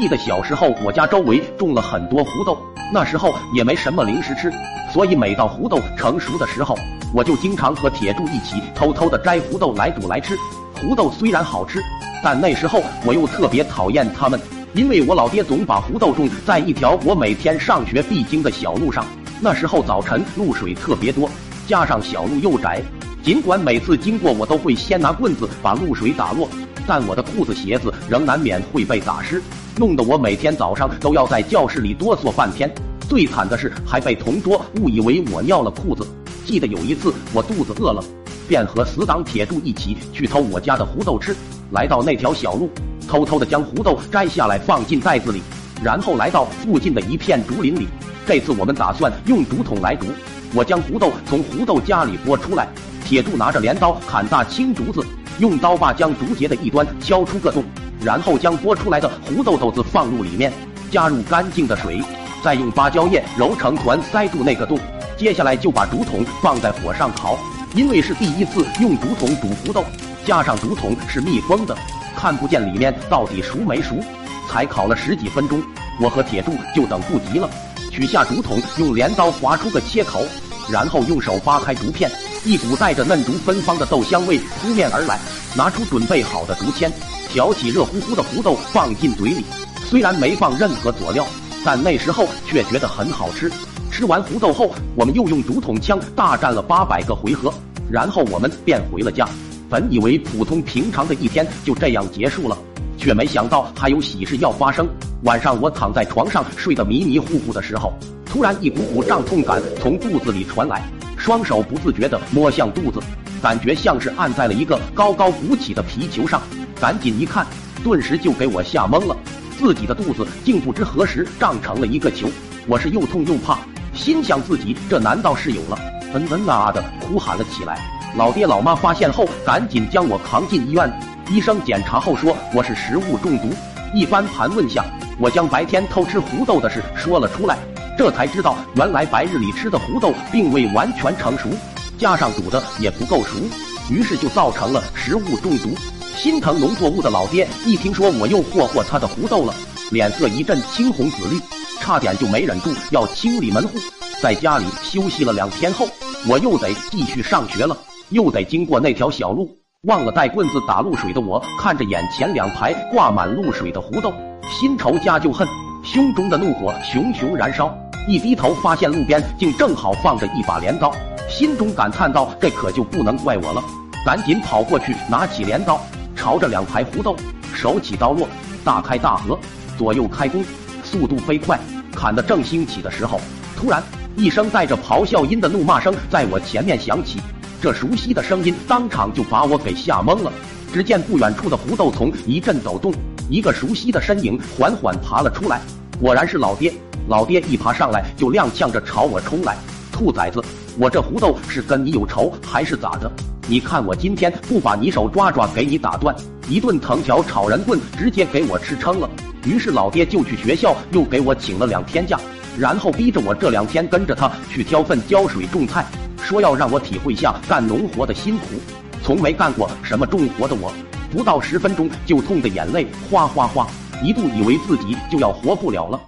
记得小时候我家周围种了很多胡豆，那时候也没什么零食吃，所以每到胡豆成熟的时候，我就经常和铁柱一起偷偷的摘胡豆来煮来吃。胡豆虽然好吃，但那时候我又特别讨厌它们，因为我老爹总把胡豆种在一条我每天上学必经的小路上。那时候早晨露水特别多，加上小路又窄，尽管每次经过我都会先拿棍子把露水打落，但我的裤子鞋子仍难免会被打湿，弄得我每天早上都要在教室里哆嗦半天。最惨的是还被同桌误以为我尿了裤子。记得有一次我肚子饿了。便和死党铁柱一起去偷我家的胡豆吃，来到那条小路，偷偷的将胡豆摘下来放进袋子里，然后来到附近的一片竹林里。这次我们打算用竹筒来煮。我将胡豆从胡豆家里剥出来，铁柱拿着镰刀砍大青竹子，用刀把将竹节的一端敲出个洞，然后将剥出来的胡豆豆子放入里面，加入干净的水，再用芭蕉叶揉成团塞住那个洞。接下来就把竹筒放在火上烤。因为是第一次用竹筒煮胡豆，加上竹筒是密封的，看不见里面到底熟没熟，才烤了十几分钟，我和铁柱就等不及了，取下竹筒，用镰刀划出个切口，然后用手扒开竹片，一股带着嫩竹芬芳的豆香味扑面而来，拿出准备好的竹签，挑起热乎乎的胡豆放进嘴里，虽然没放任何佐料，但那时候却觉得很好吃。吃完胡豆后，我们又用竹筒枪大战了八百个回合，然后我们便回了家。本以为普通平常的一天就这样结束了，却没想到还有喜事要发生。晚上我躺在床上睡得迷迷糊糊的时候，突然一股股胀痛感从肚子里传来，双手不自觉地摸向肚子，感觉像是按在了一个高高鼓起的皮球上。赶紧一看，顿时就给我吓懵了，自己的肚子竟不知何时胀成了一个球。我是又痛又怕。心想自己这难道是有了？嗯嗯啊的哭喊了起来。老爹老妈发现后，赶紧将我扛进医院。医生检查后说我是食物中毒。一番盘问下，我将白天偷吃胡豆的事说了出来。这才知道，原来白日里吃的胡豆并未完全成熟，加上煮的也不够熟，于是就造成了食物中毒。心疼农作物的老爹一听说我又霍霍他的胡豆了，脸色一阵青红紫绿。差点就没忍住要清理门户，在家里休息了两天后，我又得继续上学了，又得经过那条小路。忘了带棍子打露水的我，看着眼前两排挂满露水的胡豆，新仇加旧恨，胸中的怒火熊熊燃烧。一低头，发现路边竟正好放着一把镰刀，心中感叹道：“这可就不能怪我了。”赶紧跑过去，拿起镰刀，朝着两排胡豆，手起刀落，大开大合，左右开弓。速度飞快，砍得正兴起的时候，突然一声带着咆哮音的怒骂声在我前面响起。这熟悉的声音当场就把我给吓懵了。只见不远处的胡豆丛一阵抖动，一个熟悉的身影缓缓爬了出来。果然是老爹。老爹一爬上来就踉跄着朝我冲来。兔崽子，我这胡豆是跟你有仇还是咋的？你看我今天不把你手抓抓给你打断！一顿藤条炒人棍直接给我吃撑了。于是老爹就去学校，又给我请了两天假，然后逼着我这两天跟着他去挑粪、浇水、种菜，说要让我体会下干农活的辛苦。从没干过什么重活的我，不到十分钟就痛得眼泪哗哗哗，一度以为自己就要活不了了。